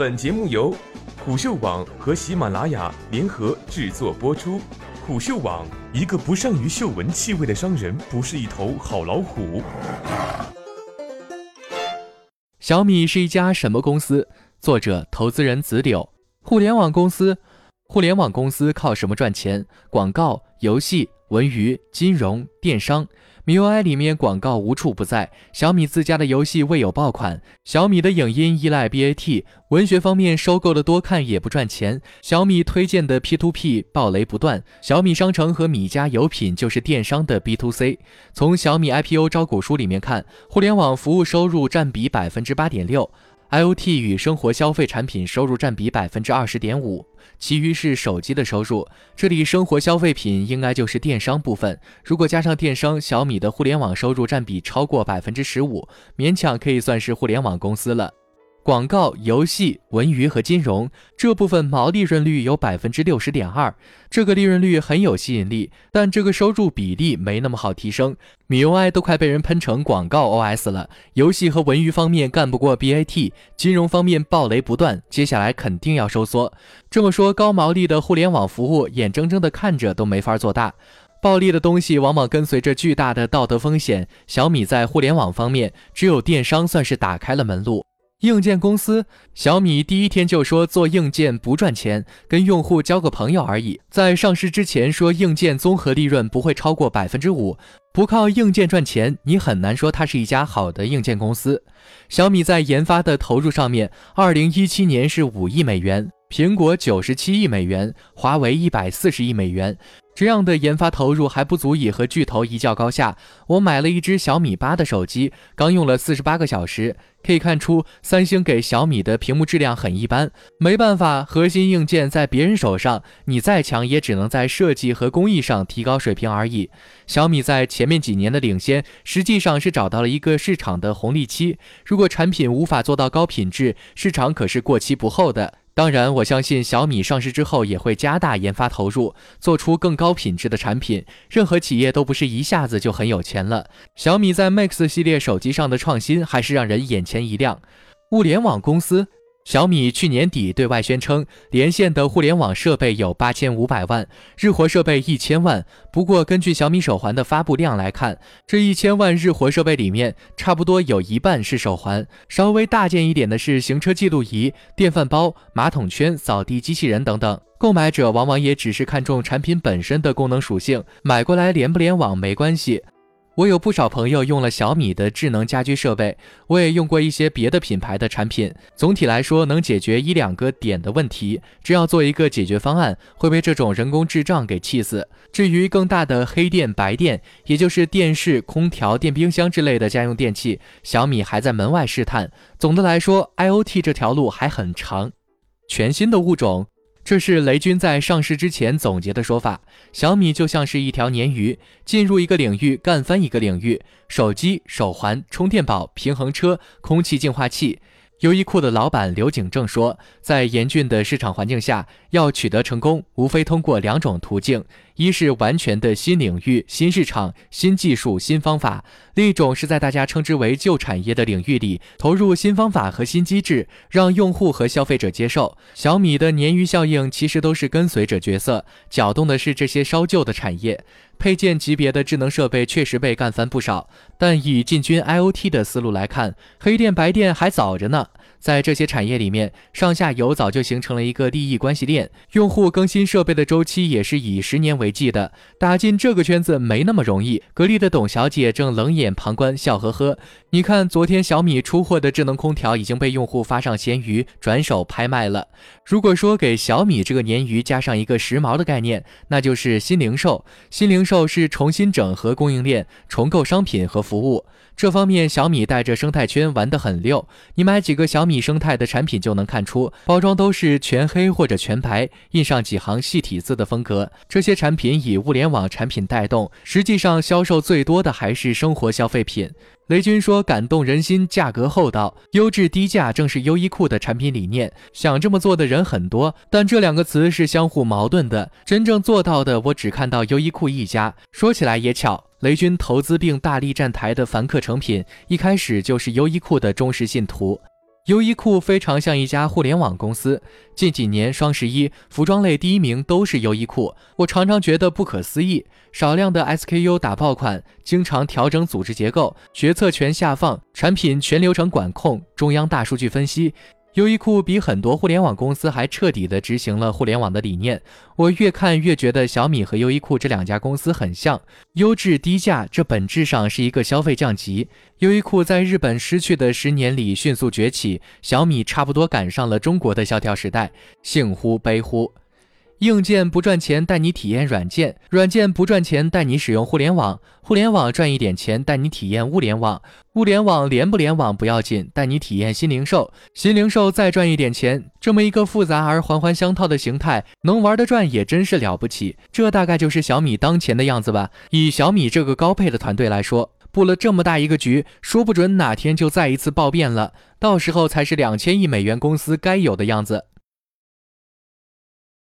本节目由虎嗅网和喜马拉雅联合制作播出。虎嗅网：一个不善于嗅闻气味的商人，不是一头好老虎。小米是一家什么公司？作者：投资人子柳。互联网公司，互联网公司靠什么赚钱？广告、游戏、文娱、金融、电商。MIUI 里面广告无处不在，小米自家的游戏未有爆款，小米的影音依赖 BAT，文学方面收购的多看也不赚钱，小米推荐的 P2P 暴雷不断，小米商城和米家有品就是电商的 B to C。从小米 IPO 招股书里面看，互联网服务收入占比百分之八点六。IoT 与生活消费产品收入占比百分之二十点五，其余是手机的收入。这里生活消费品应该就是电商部分。如果加上电商，小米的互联网收入占比超过百分之十五，勉强可以算是互联网公司了。广告、游戏、文娱和金融这部分毛利润率有百分之六十点二，这个利润率很有吸引力，但这个收入比例没那么好提升。MIUI 都快被人喷成广告 OS 了，游戏和文娱方面干不过 BAT，金融方面暴雷不断，接下来肯定要收缩。这么说，高毛利的互联网服务，眼睁睁的看着都没法做大。暴利的东西往往跟随着巨大的道德风险。小米在互联网方面，只有电商算是打开了门路。硬件公司小米第一天就说做硬件不赚钱，跟用户交个朋友而已。在上市之前说硬件综合利润不会超过百分之五，不靠硬件赚钱，你很难说它是一家好的硬件公司。小米在研发的投入上面，二零一七年是五亿美元，苹果九十七亿美元，华为一百四十亿美元。这样的研发投入还不足以和巨头一较高下。我买了一只小米八的手机，刚用了四十八个小时，可以看出三星给小米的屏幕质量很一般。没办法，核心硬件在别人手上，你再强也只能在设计和工艺上提高水平而已。小米在前面几年的领先，实际上是找到了一个市场的红利期。如果产品无法做到高品质，市场可是过期不候的。当然，我相信小米上市之后也会加大研发投入，做出更高品质的产品。任何企业都不是一下子就很有钱了。小米在 Max 系列手机上的创新还是让人眼前一亮。物联网公司。小米去年底对外宣称，连线的互联网设备有八千五百万，日活设备一千万。不过，根据小米手环的发布量来看，这一千万日活设备里面，差不多有一半是手环，稍微大件一点的是行车记录仪、电饭煲、马桶圈、扫地机器人等等。购买者往往也只是看重产品本身的功能属性，买过来连不联网没关系。我有不少朋友用了小米的智能家居设备，我也用过一些别的品牌的产品。总体来说，能解决一两个点的问题，只要做一个解决方案，会被这种人工智障给气死。至于更大的黑电白电，也就是电视、空调、电冰箱之类的家用电器，小米还在门外试探。总的来说，IOT 这条路还很长。全新的物种。这是雷军在上市之前总结的说法。小米就像是一条鲶鱼，进入一个领域干翻一个领域，手机、手环、充电宝、平衡车、空气净化器。优衣库的老板刘景正说，在严峻的市场环境下，要取得成功，无非通过两种途径。一是完全的新领域、新市场、新技术、新方法；另一种是在大家称之为旧产业的领域里投入新方法和新机制，让用户和消费者接受。小米的鲶鱼效应其实都是跟随者角色，搅动的是这些烧旧的产业。配件级别的智能设备确实被干翻不少，但以进军 IOT 的思路来看，黑电白电还早着呢。在这些产业里面，上下游早就形成了一个利益关系链，用户更新设备的周期也是以十年为计的。打进这个圈子没那么容易。格力的董小姐正冷眼旁观，笑呵呵。你看，昨天小米出货的智能空调已经被用户发上闲鱼，转手拍卖了。如果说给小米这个鲶鱼加上一个时髦的概念，那就是新零售。新零售是重新整合供应链，重构商品和服务。这方面，小米带着生态圈玩得很溜。你买几个小米生态的产品就能看出，包装都是全黑或者全白，印上几行细体字的风格。这些产品品以物联网产品带动，实际上销售最多的还是生活消费品。雷军说：“感动人心，价格厚道，优质低价，正是优衣库的产品理念。想这么做的人很多，但这两个词是相互矛盾的。真正做到的，我只看到优衣库一家。说起来也巧，雷军投资并大力站台的凡客诚品，一开始就是优衣库的忠实信徒。”优衣库非常像一家互联网公司，近几年双十一服装类第一名都是优衣库，我常常觉得不可思议。少量的 SKU 打爆款，经常调整组织结构，决策权下放，产品全流程管控，中央大数据分析。优衣库比很多互联网公司还彻底地执行了互联网的理念。我越看越觉得小米和优衣库这两家公司很像，优质低价，这本质上是一个消费降级。优衣库在日本失去的十年里迅速崛起，小米差不多赶上了中国的萧条时代，幸乎悲乎。硬件不赚钱，带你体验软件；软件不赚钱，带你使用互联网；互联网赚一点钱，带你体验物联网；物联网连不联网不要紧，带你体验新零售；新零售再赚一点钱。这么一个复杂而环环相套的形态，能玩得转也真是了不起。这大概就是小米当前的样子吧。以小米这个高配的团队来说，布了这么大一个局，说不准哪天就再一次暴变了，到时候才是两千亿美元公司该有的样子。